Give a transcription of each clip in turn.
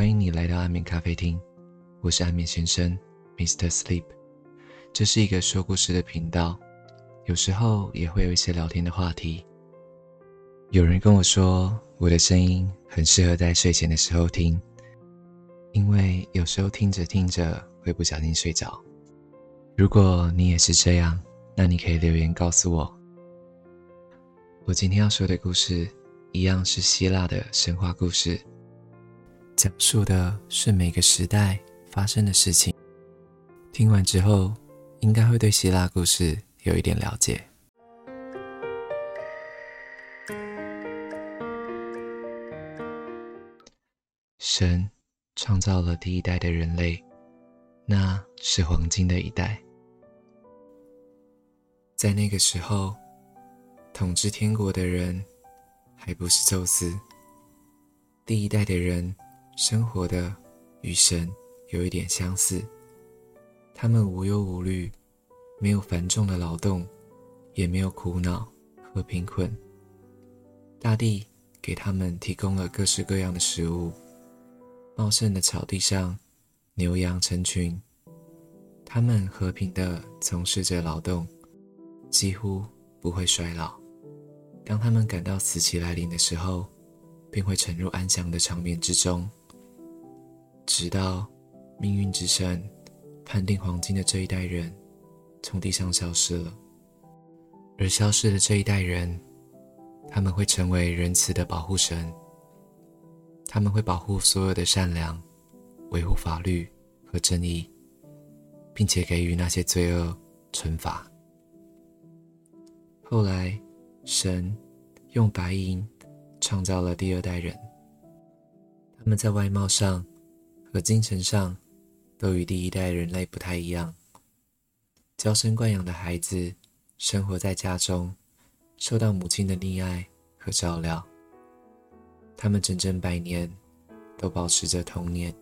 欢迎你来到安眠咖啡厅，我是安眠先生，Mr. Sleep。这是一个说故事的频道，有时候也会有一些聊天的话题。有人跟我说，我的声音很适合在睡前的时候听，因为有时候听着听着会不小心睡着。如果你也是这样，那你可以留言告诉我。我今天要说的故事，一样是希腊的神话故事，讲述的是每个时代发生的事情。听完之后，应该会对希腊故事有一点了解。神创造了第一代的人类，那是黄金的一代。在那个时候，统治天国的人还不是宙斯。第一代的人生活的与神有一点相似，他们无忧无虑，没有繁重的劳动，也没有苦恼和贫困。大地给他们提供了各式各样的食物，茂盛的草地上，牛羊成群，他们和平地从事着劳动。几乎不会衰老。当他们感到死期来临的时候，便会沉入安详的长眠之中，直到命运之神判定黄金的这一代人从地上消失了。而消失的这一代人，他们会成为仁慈的保护神，他们会保护所有的善良，维护法律和正义，并且给予那些罪恶惩罚。后来，神用白银创造了第二代人。他们在外貌上和精神上都与第一代人类不太一样。娇生惯养的孩子生活在家中，受到母亲的溺爱和照料。他们整整百年都保持着童年。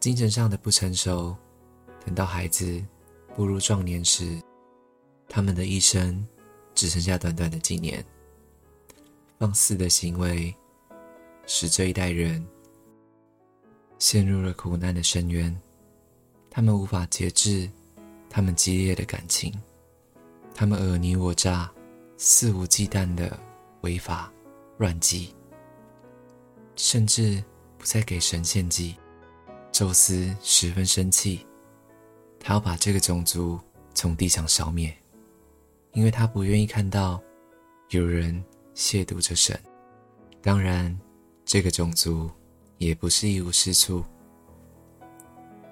精神上的不成熟，等到孩子步入壮年时。他们的一生只剩下短短的几年。放肆的行为使这一代人陷入了苦难的深渊。他们无法节制他们激烈的感情，他们尔虞我诈、肆无忌惮的违法乱纪，甚至不再给神献祭。宙斯十分生气，他要把这个种族从地上消灭。因为他不愿意看到有人亵渎着神，当然，这个种族也不是一无是处。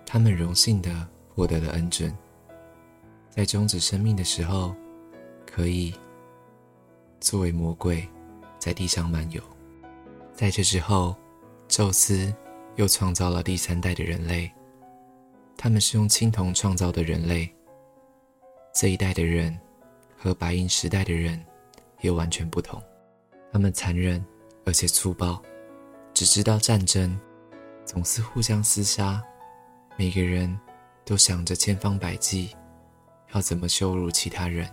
他们荣幸的获得了恩准，在终止生命的时候，可以作为魔鬼在地上漫游。在这之后，宙斯又创造了第三代的人类，他们是用青铜创造的人类。这一代的人。和白银时代的人也完全不同，他们残忍而且粗暴，只知道战争，总是互相厮杀，每个人都想着千方百计要怎么羞辱其他人。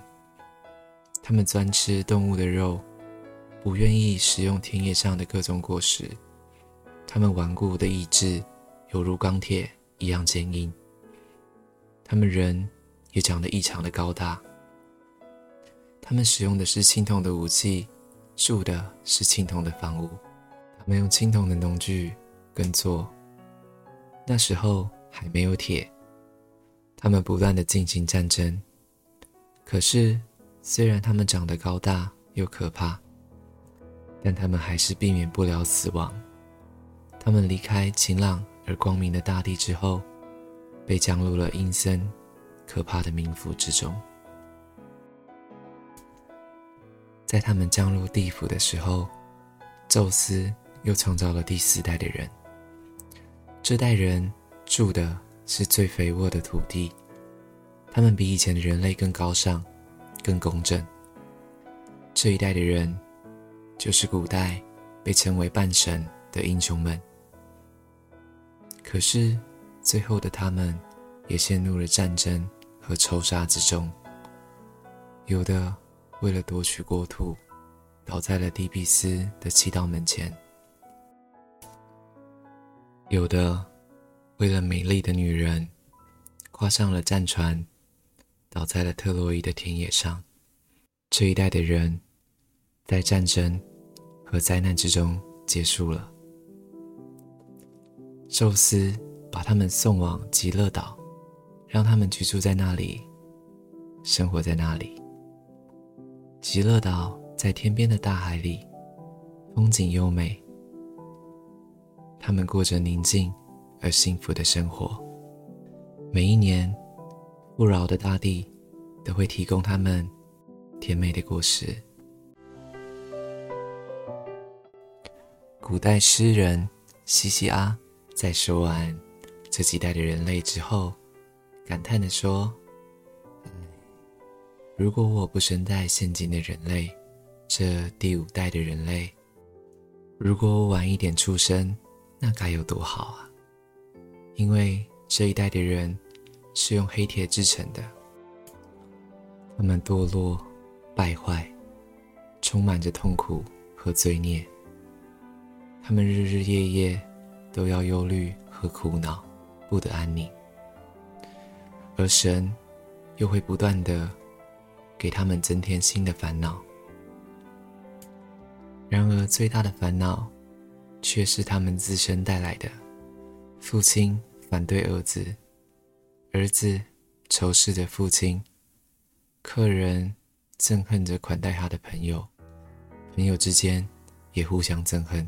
他们专吃动物的肉，不愿意食用田野上的各种果实。他们顽固的意志犹如钢铁一样坚硬。他们人也长得异常的高大。他们使用的是青铜的武器，住的是青铜的房屋。们用青铜的农具耕作。那时候还没有铁。他们不断的进行战争。可是，虽然他们长得高大又可怕，但他们还是避免不了死亡。他们离开晴朗而光明的大地之后，被降入了阴森、可怕的冥府之中。在他们降入地府的时候，宙斯又创造了第四代的人。这代人住的是最肥沃的土地，他们比以前的人类更高尚、更公正。这一代的人，就是古代被称为半神的英雄们。可是，最后的他们也陷入了战争和仇杀之中，有的。为了夺取国土，倒在了底比斯的祈祷门前。有的为了美丽的女人，跨上了战船，倒在了特洛伊的田野上。这一代的人，在战争和灾难之中结束了。宙斯把他们送往极乐岛，让他们居住在那里，生活在那里。极乐岛在天边的大海里，风景优美。他们过着宁静而幸福的生活。每一年，富饶的大地都会提供他们甜美的果实。古代诗人西西阿在说完这几代的人类之后，感叹地说：“如果我不生在现今的人类，这第五代的人类，如果我晚一点出生。”那该有多好啊！因为这一代的人是用黑铁制成的，他们堕落、败坏，充满着痛苦和罪孽。他们日日夜夜都要忧虑和苦恼，不得安宁。而神又会不断的给他们增添新的烦恼。然而，最大的烦恼。却是他们自身带来的。父亲反对儿子，儿子仇视着父亲，客人憎恨着款待他的朋友，朋友之间也互相憎恨。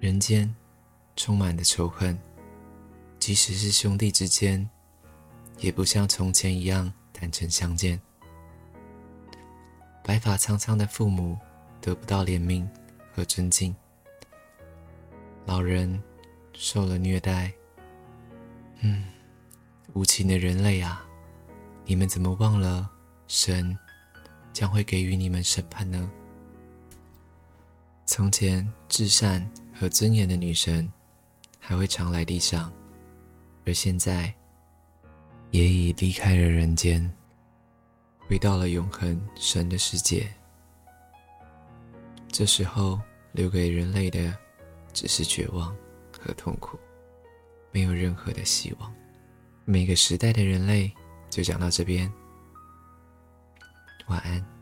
人间充满了仇恨，即使是兄弟之间，也不像从前一样坦诚相见。白发苍苍的父母得不到怜悯和尊敬。老人受了虐待，嗯，无情的人类啊，你们怎么忘了神将会给予你们审判呢？从前至善和尊严的女神还会常来地上，而现在也已离开了人间，回到了永恒神的世界。这时候留给人类的。只是绝望和痛苦，没有任何的希望。每个时代的人类就讲到这边，晚安。